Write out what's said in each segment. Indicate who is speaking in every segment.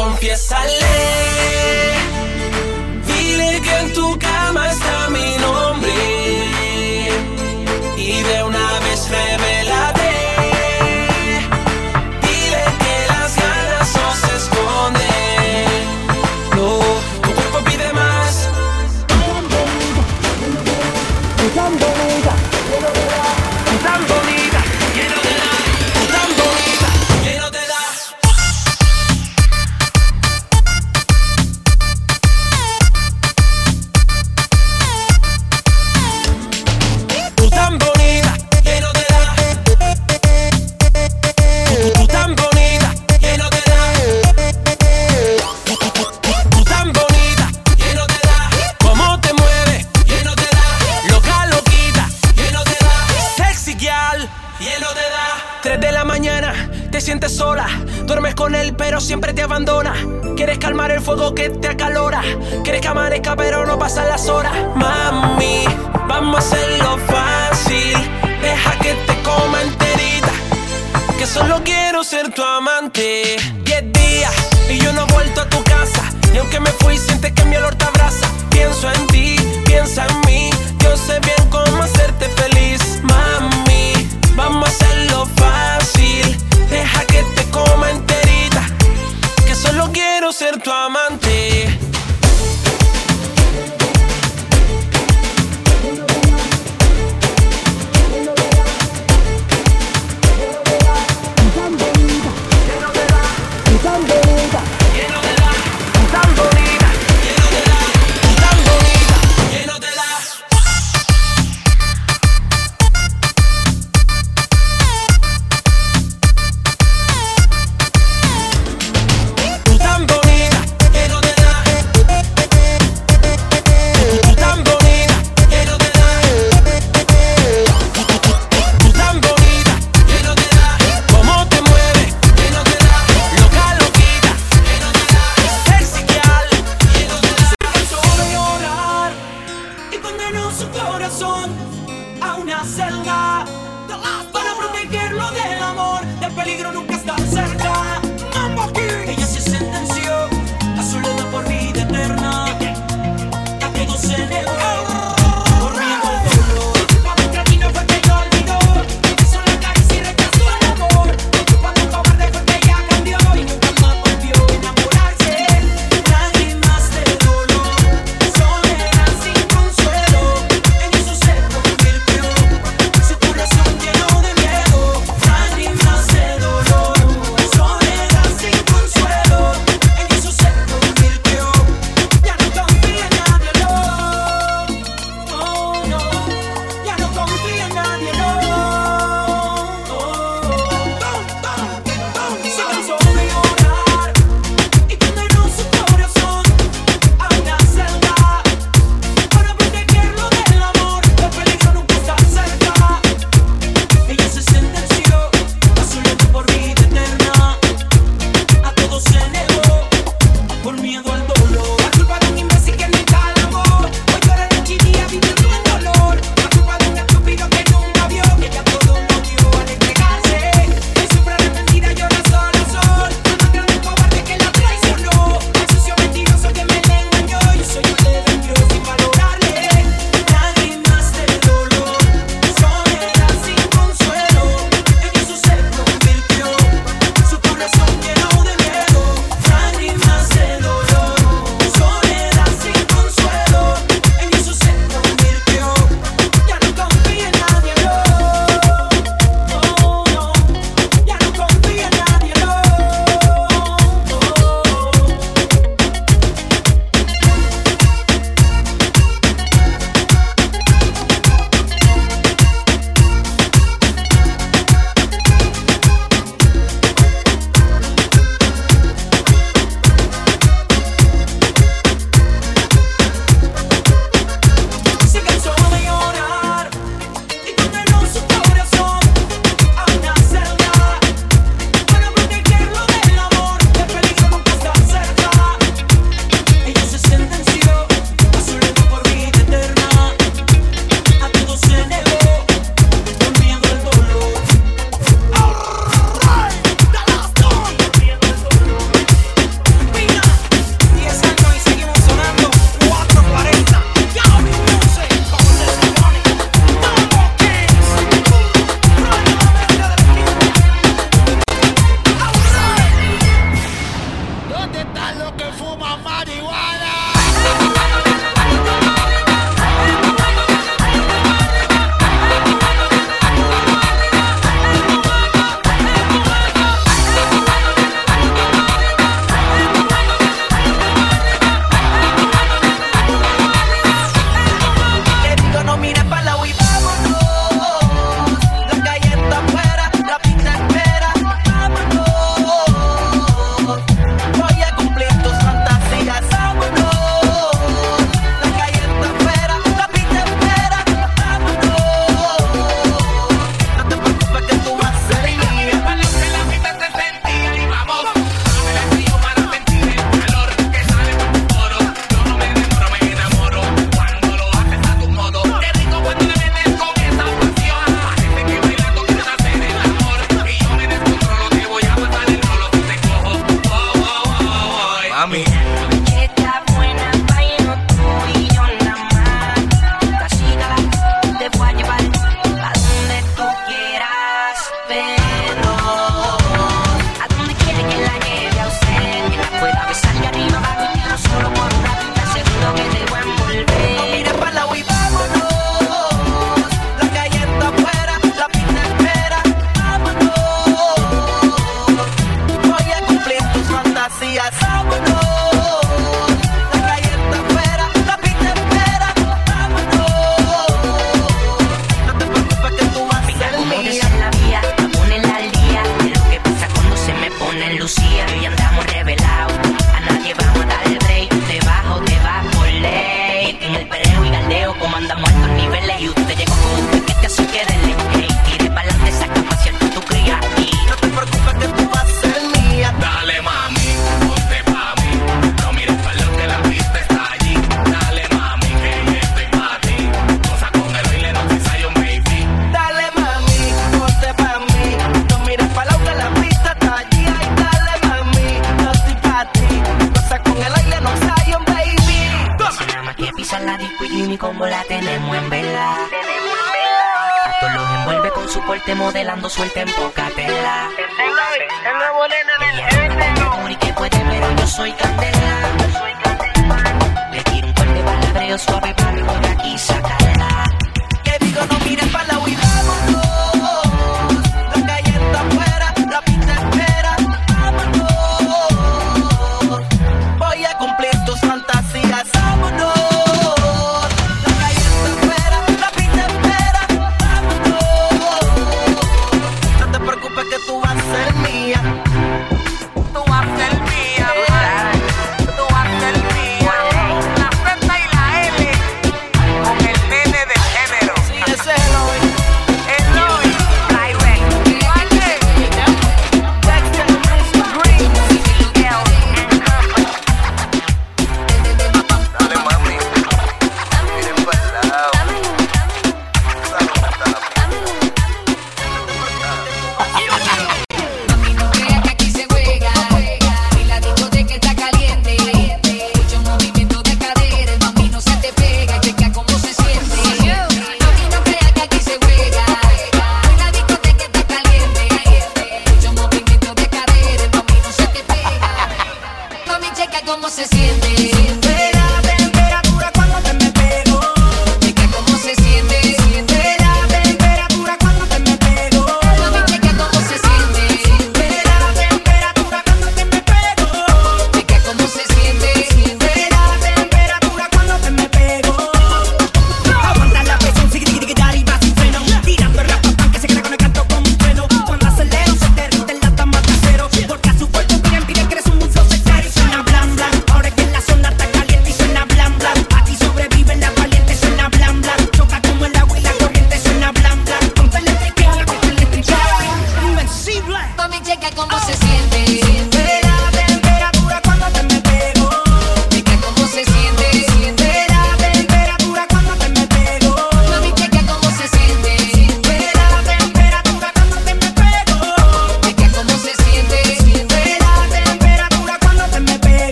Speaker 1: Confiésale. Dile que en tu cama está mi nombre con él, pero siempre te abandona. Quieres calmar el fuego que te acalora. Quieres que amanezca, pero no pasan las horas. Mami, vamos a hacerlo fácil. Deja que te coma enterita. Que solo quiero ser tu amante. Diez días y yo no he vuelto a tu casa. Y aunque me fui, sientes que mi olor te abraza. Pienso en ti, piensa en mí. Yo sé bien cómo hacerte feliz, mami. Vamos a hacerlo fácil. Deja que te coma enterita. Solo quiero ser tu amante.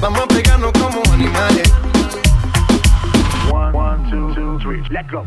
Speaker 2: Vamos a
Speaker 3: pegarnos como animales. One, one, two, two, three, let go.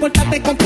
Speaker 4: portarte con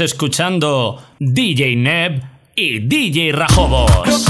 Speaker 5: Escuchando DJ Neb y DJ Rajobos.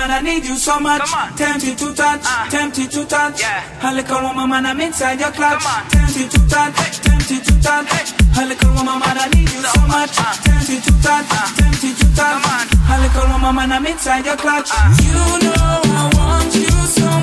Speaker 6: woman, I need you so much. Tempted to touch, uh. tempted to touch. Yeah. A woman, man, I'm inside your clutch. Tempted to touch, hey. tempted to touch. Hey. A woman, man, I need you so, so much. Uh. Tempted to touch, uh. tempted to touch. A woman, man, I'm inside your clutch. You know I want you so much.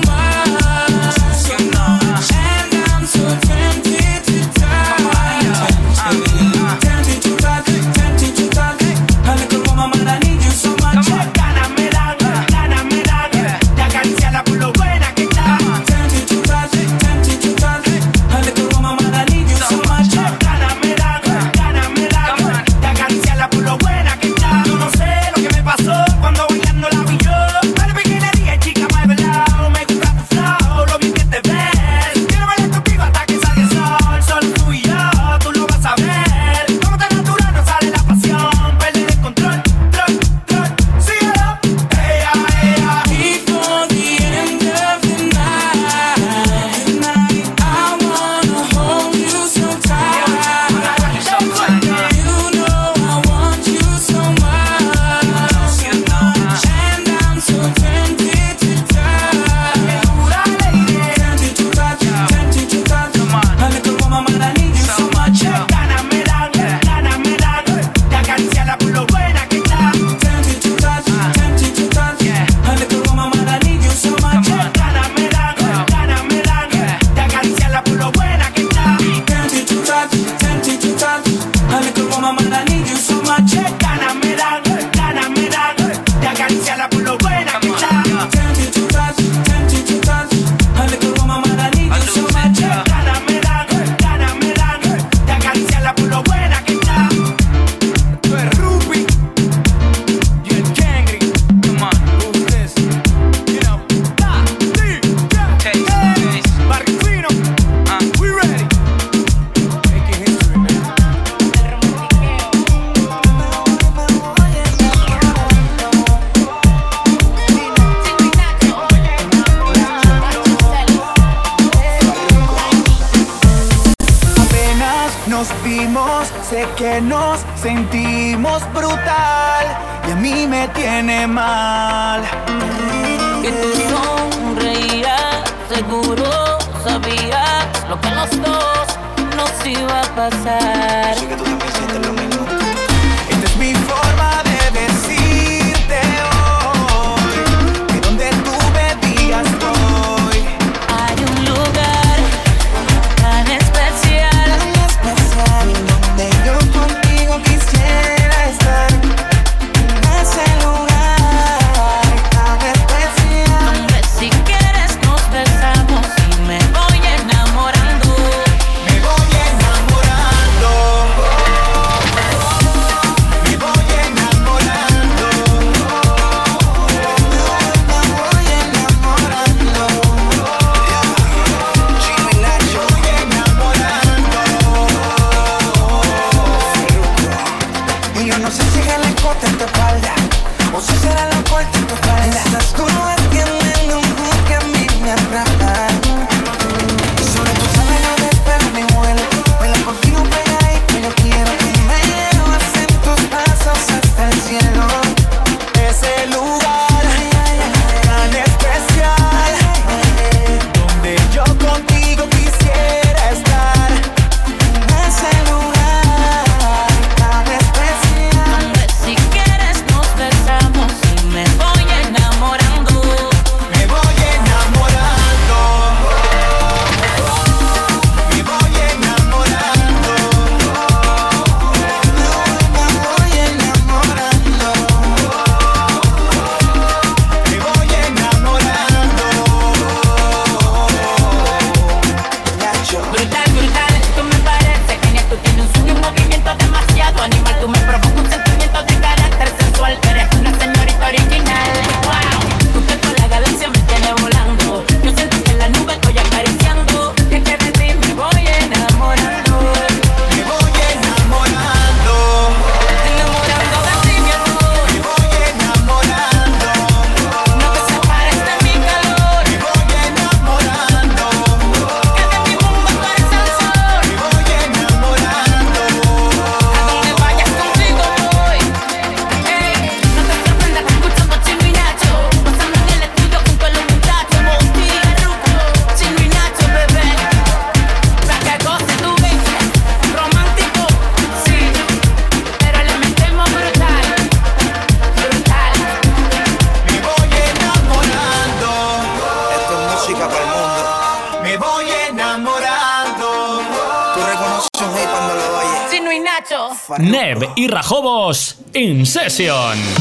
Speaker 7: In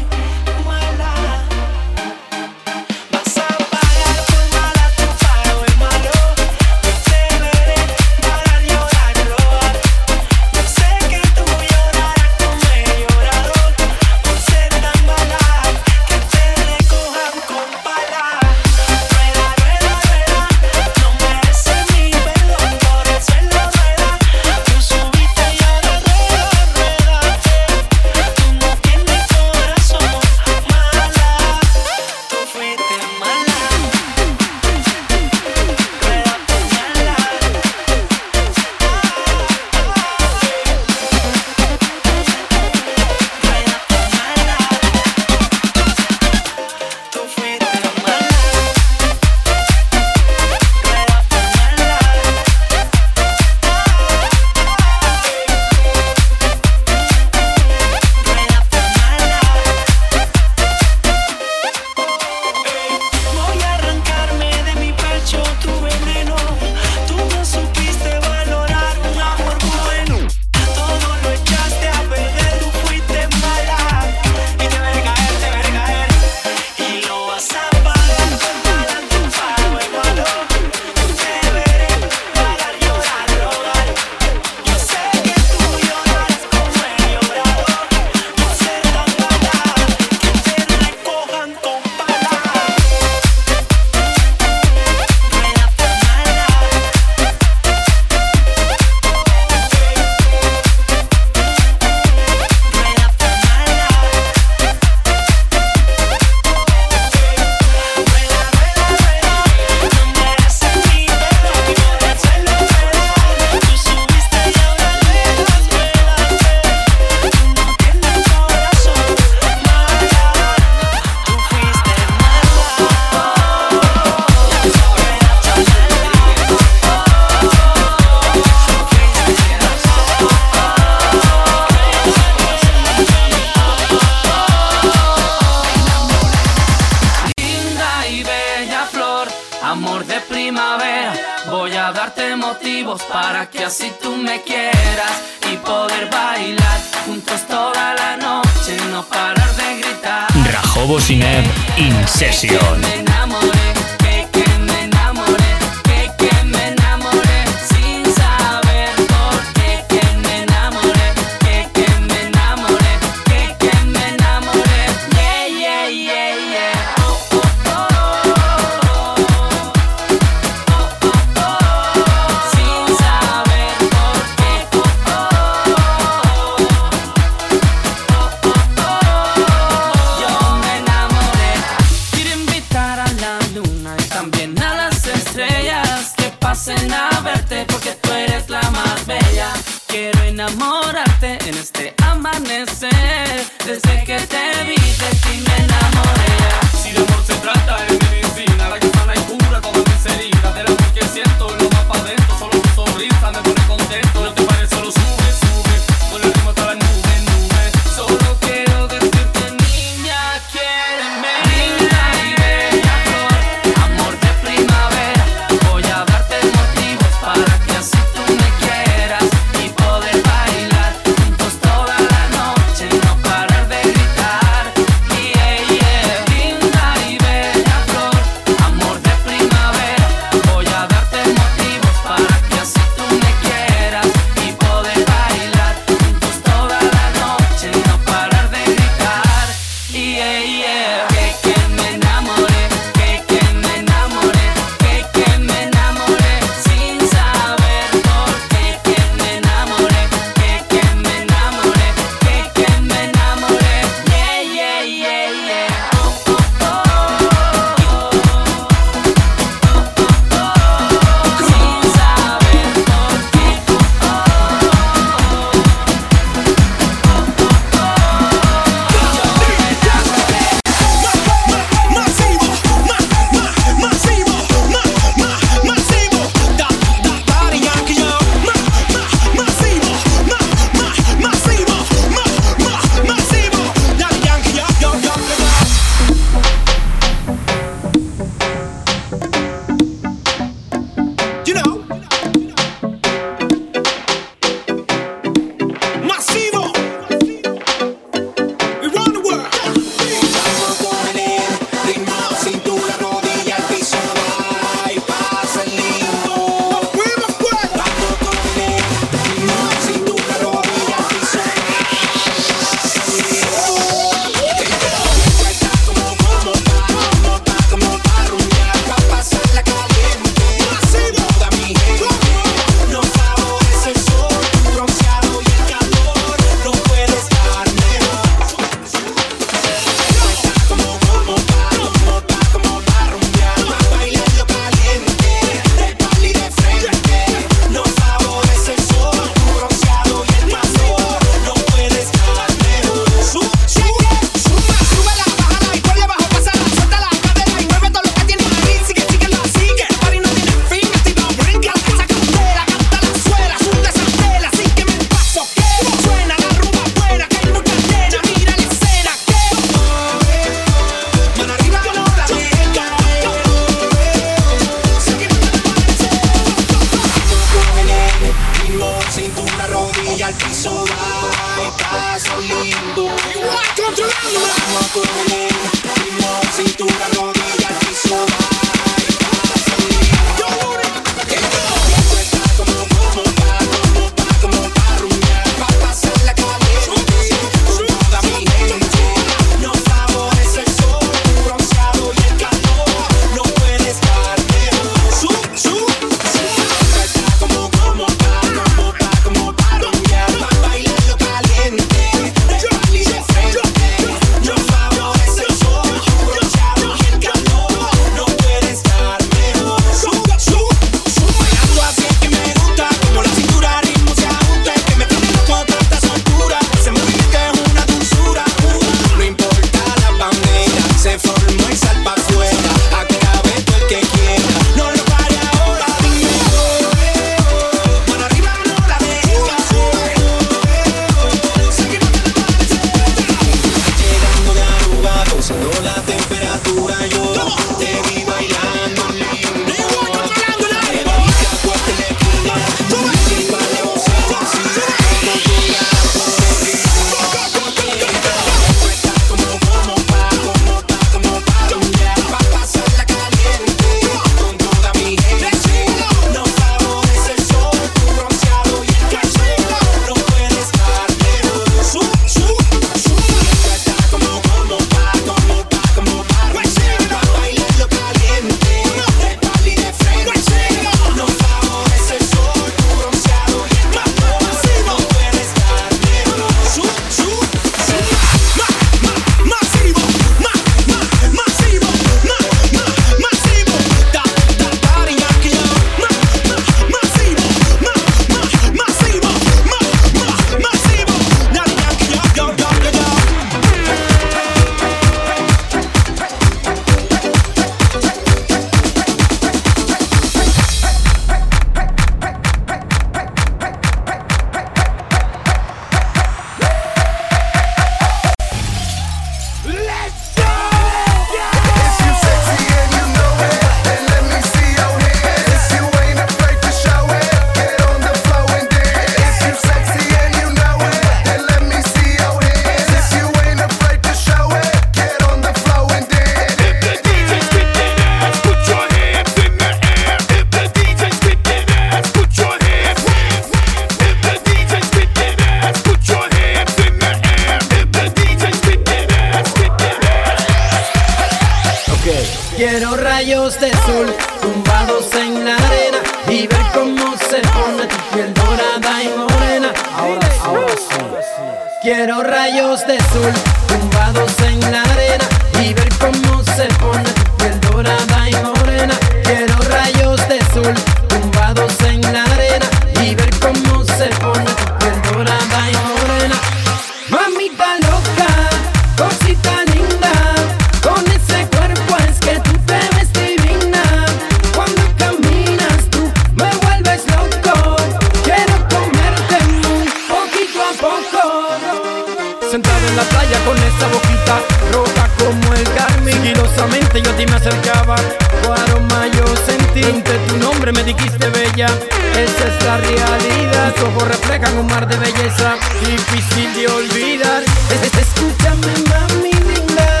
Speaker 8: Escúchame, mami linda.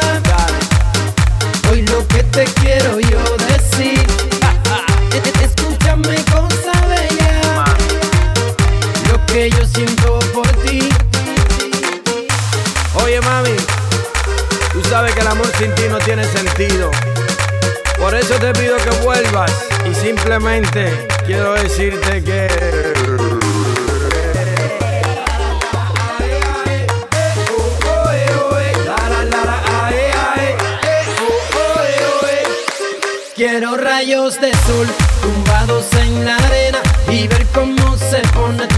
Speaker 8: Hoy lo que te quiero yo decir. Escúchame, cosa bella. Lo que yo siento por ti.
Speaker 9: Oye, mami. Tú sabes que el amor sin ti no tiene sentido. Por eso te pido que vuelvas. Y simplemente quiero decirte que.
Speaker 8: rayos de sol tumbados en la arena y ver cómo se pone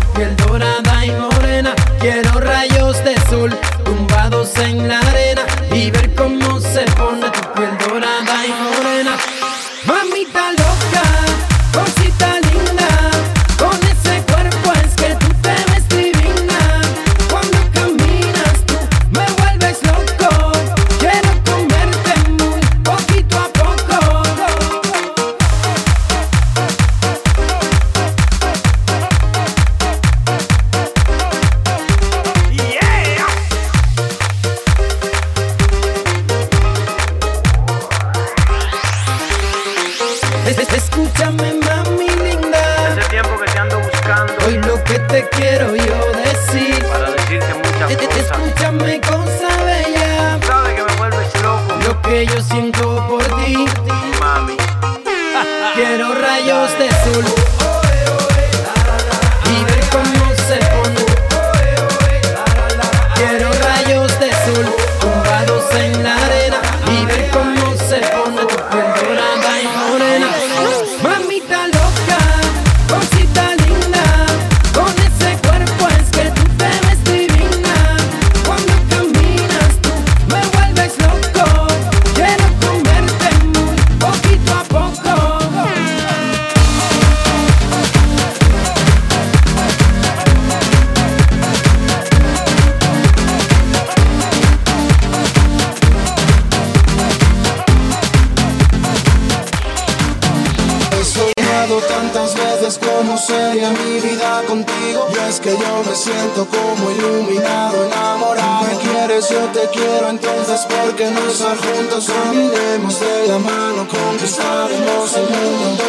Speaker 10: daría mi vida contigo. Y es que yo me siento como iluminado, enamorado. Me quieres, yo te quiero, entonces porque no estar juntos caminemos de la mano, conquistaremos el mundo.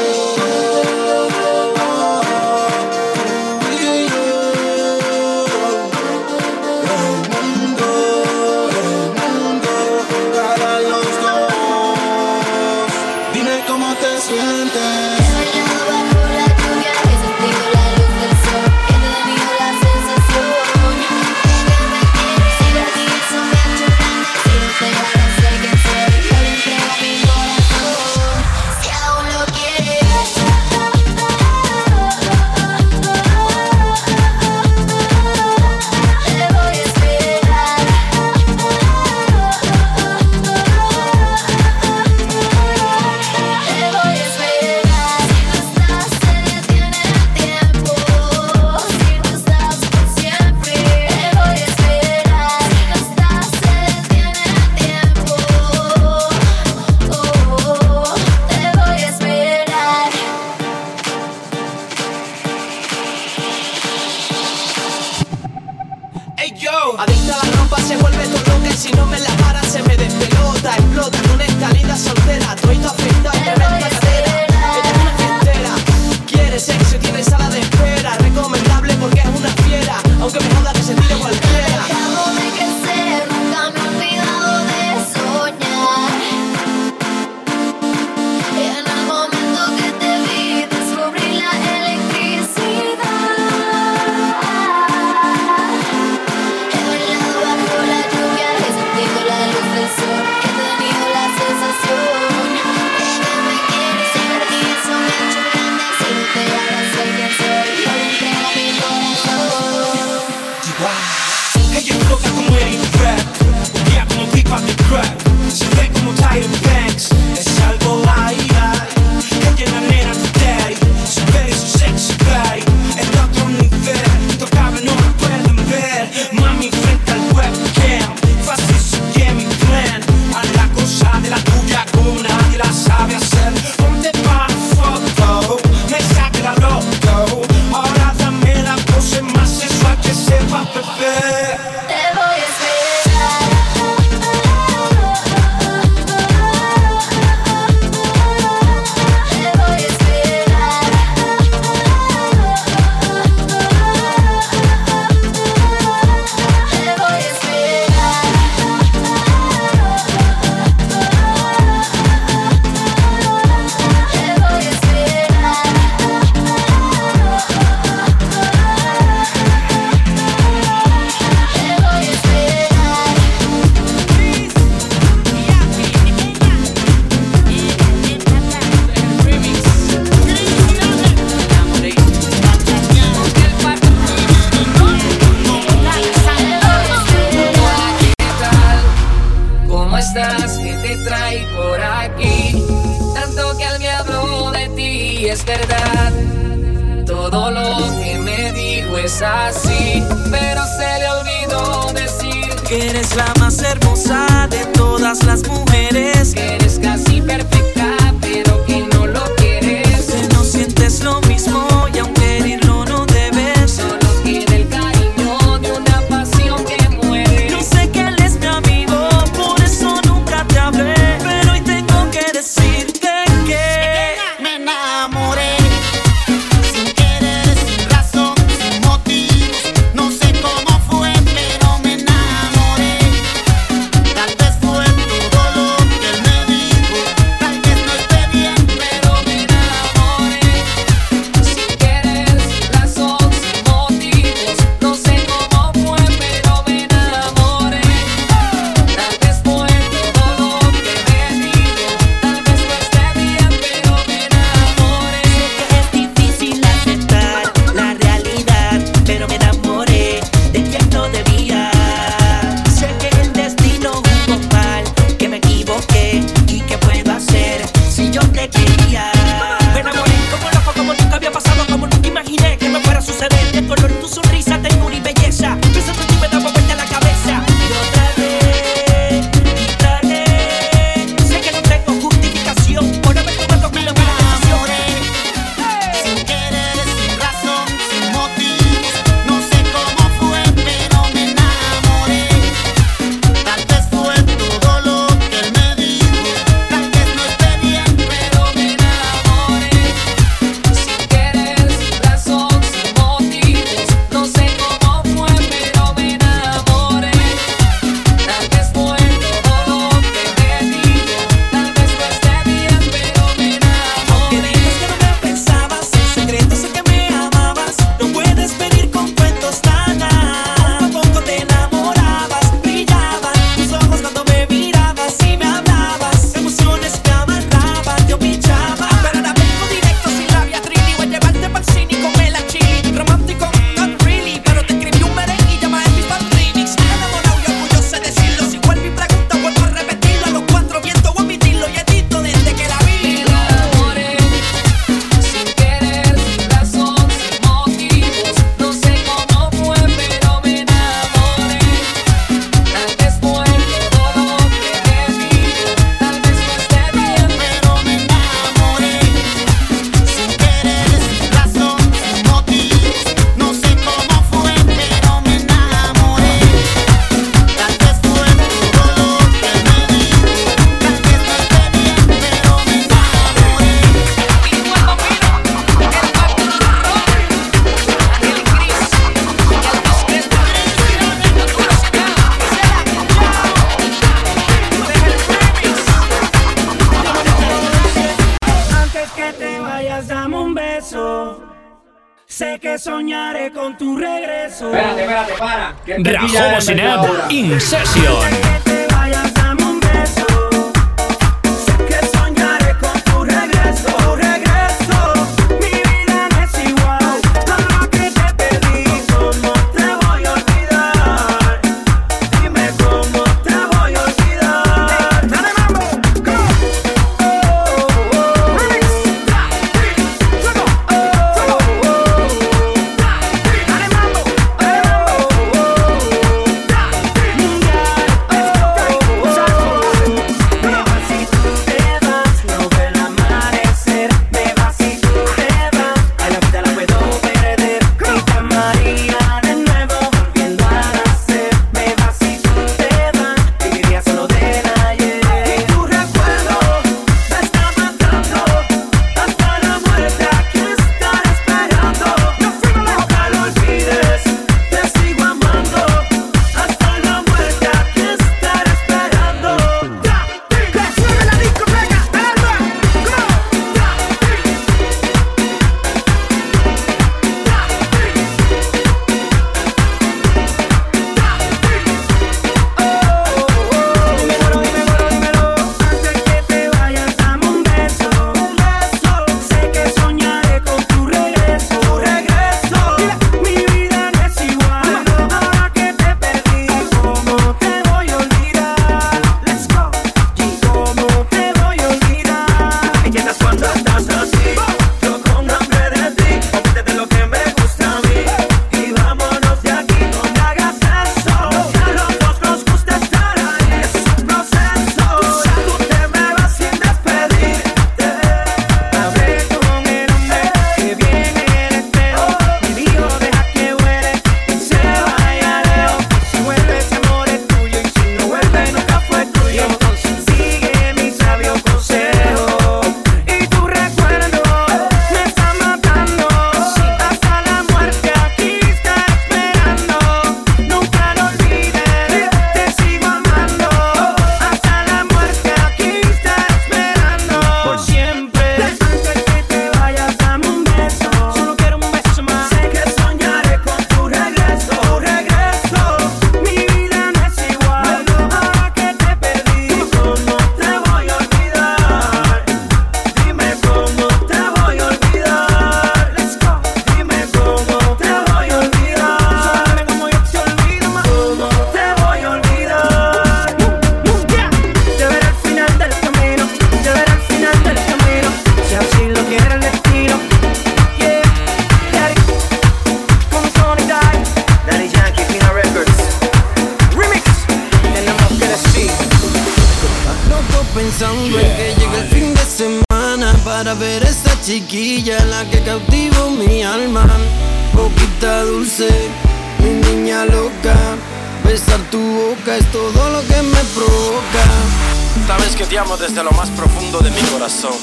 Speaker 6: desde
Speaker 11: lo
Speaker 12: más profundo de mi corazón.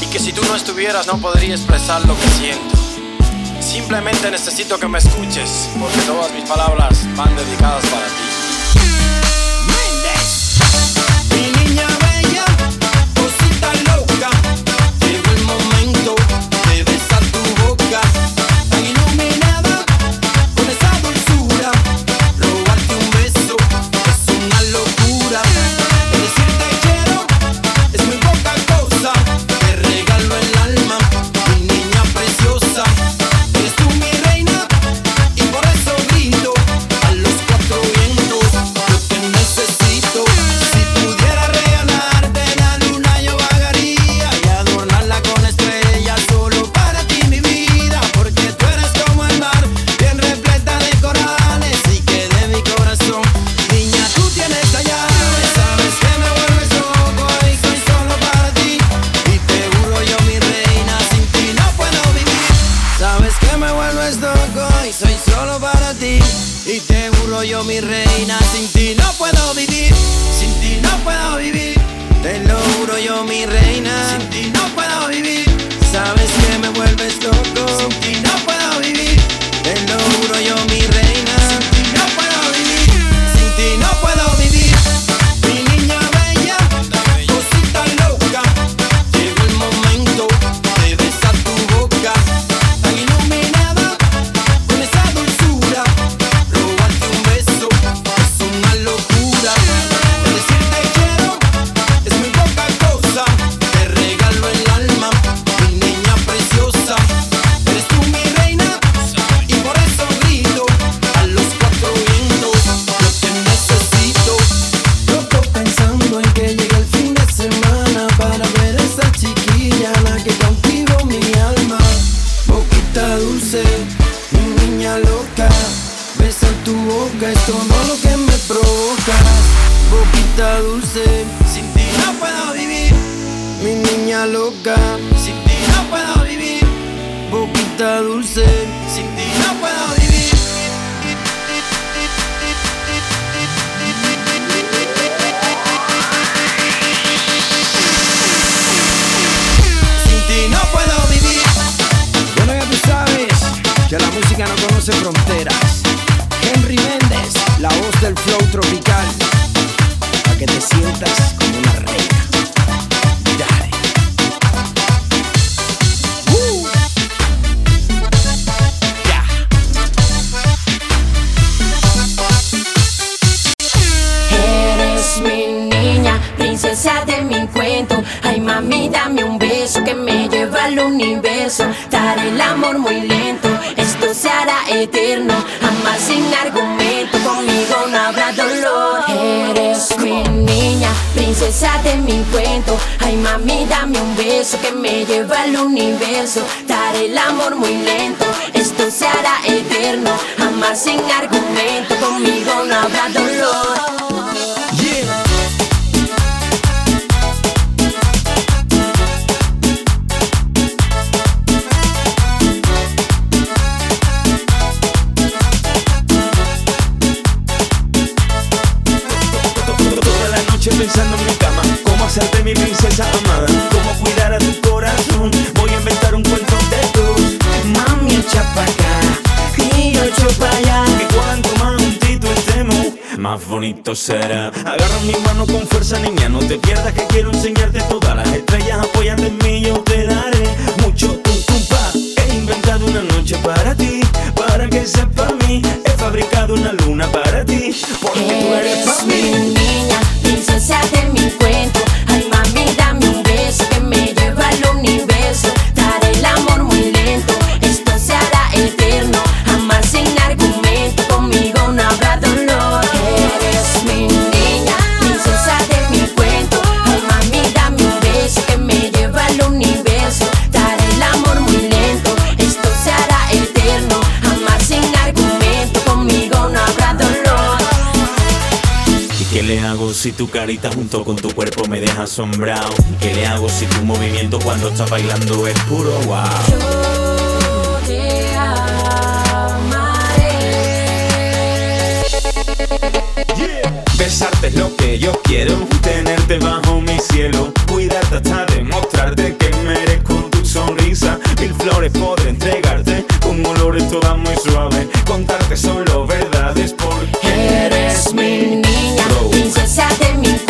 Speaker 12: Y que si tú no estuvieras no podría expresar lo que siento. Simplemente necesito que me escuches porque todas mis palabras van dedicadas para ti.
Speaker 13: Si tu
Speaker 14: carita junto con tu cuerpo me deja asombrado. ¿Qué le hago si tu movimiento cuando estás bailando es puro wow?
Speaker 12: Yo te amaré.
Speaker 14: Besarte es lo que yo quiero, tenerte bajo mi cielo, cuidarte hasta demostrarte que merezco tu sonrisa. Mil flores podré entregarte, con olores todas muy suaves, contarte solo verdades porque
Speaker 12: eres mi niña desgracia de mi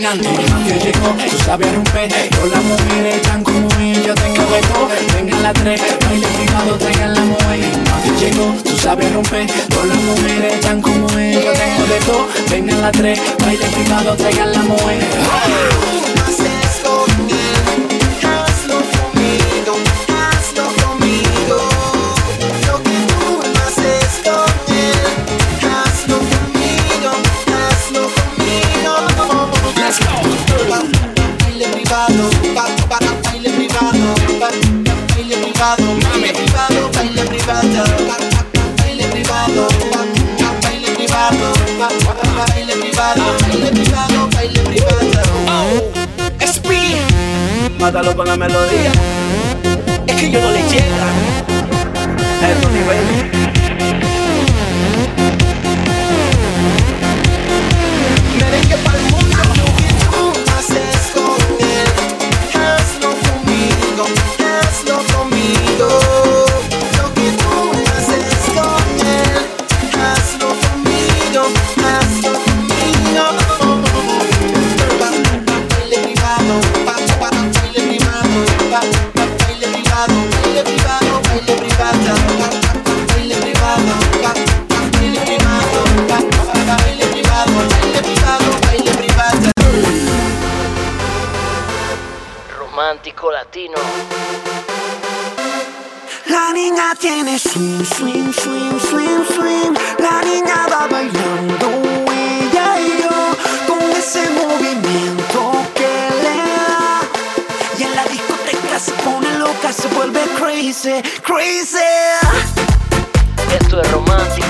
Speaker 15: caminante. Yo llegó, tú sabes romper. Yo las mujeres tan como ella te cabezó. Venga la tres, baile cuidado, traigan la mujer. Yo llegó, tú sabes romper. Yo las mujeres tan como ella te cabezó. Venga la tres, baile cuidado, traigan la mujer.
Speaker 16: mátalo con la melodía. Es que yo no le llega a
Speaker 10: esos. swing, swing, swing, swing. La niña va bailando, ella y yo, con ese movimiento que le da. Y en la discoteca se pone loca, se vuelve crazy, crazy.
Speaker 17: Esto es romántico.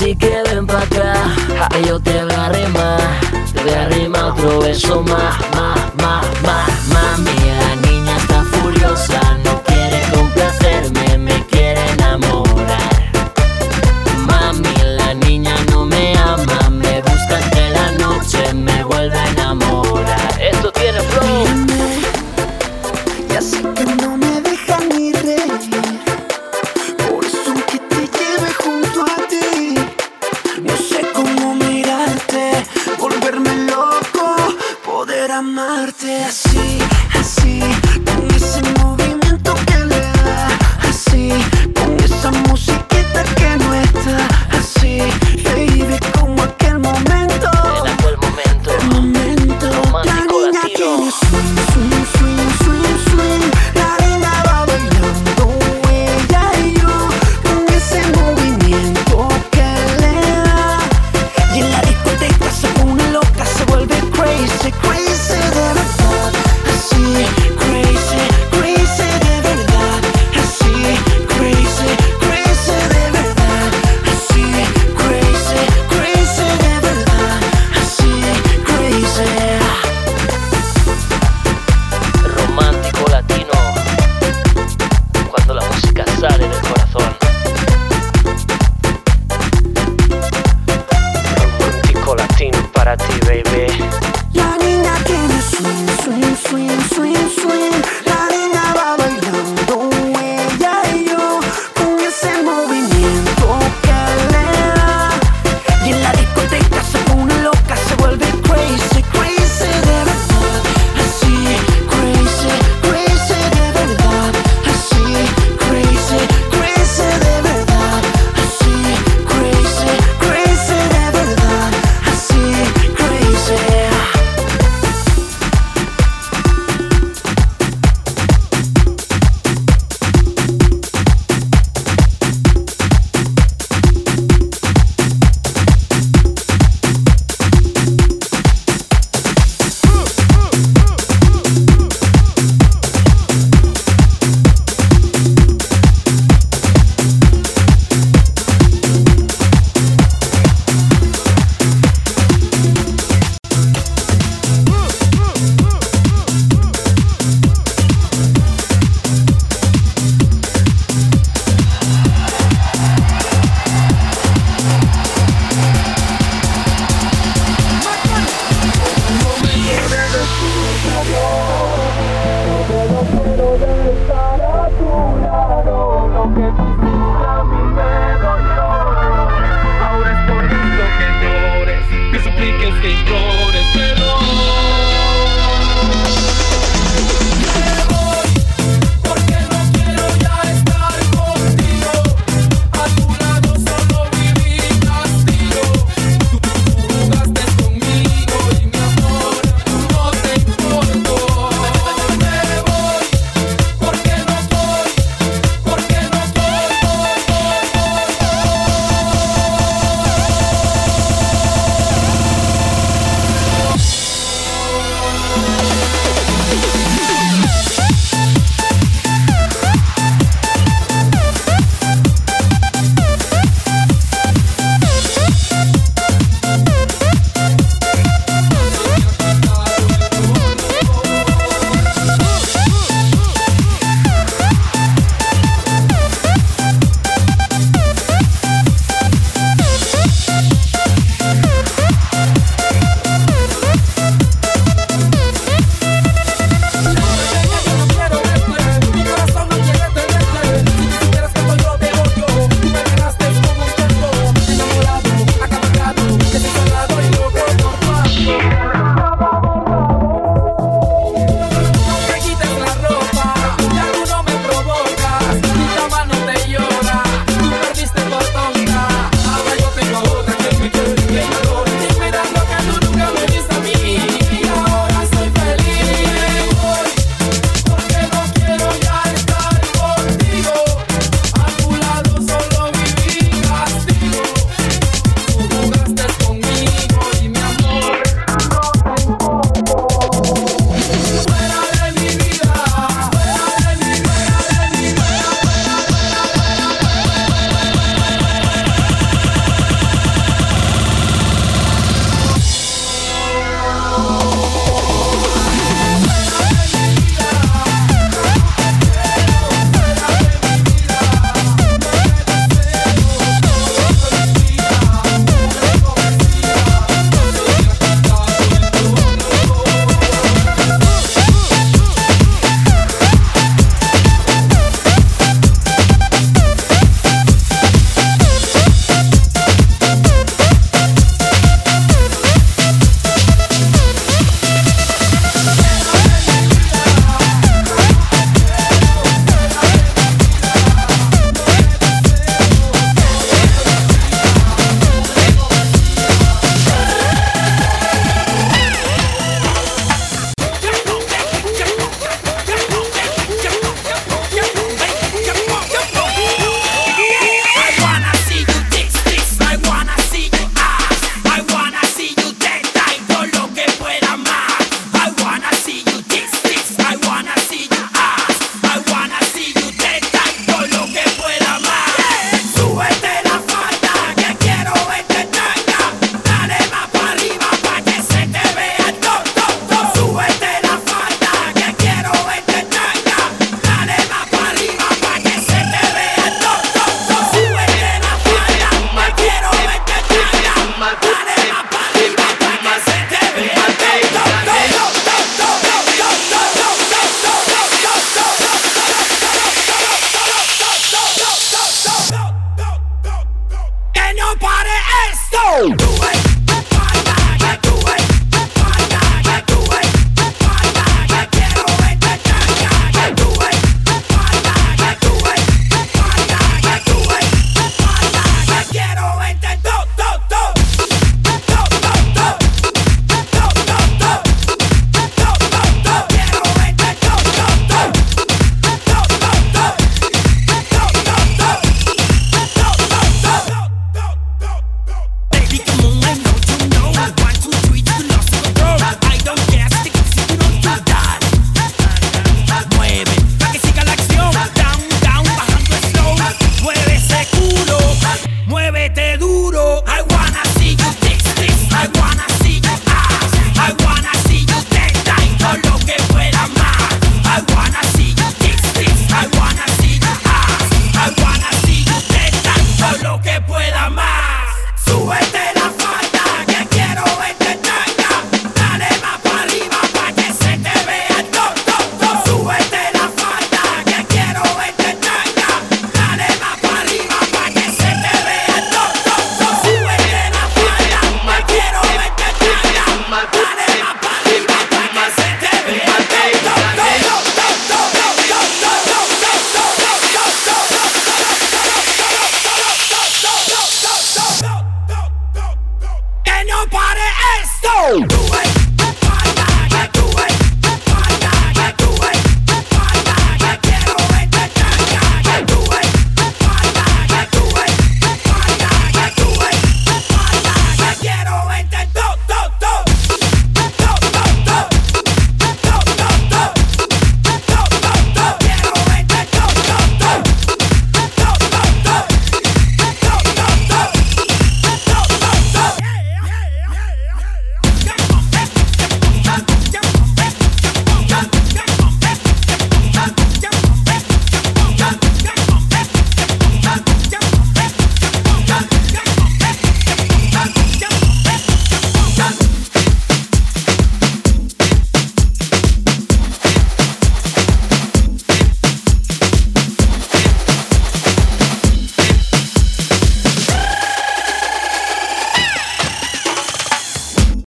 Speaker 10: Así que
Speaker 17: ven acá, yo te voy a arrimar, te voy a arrimar otro beso más.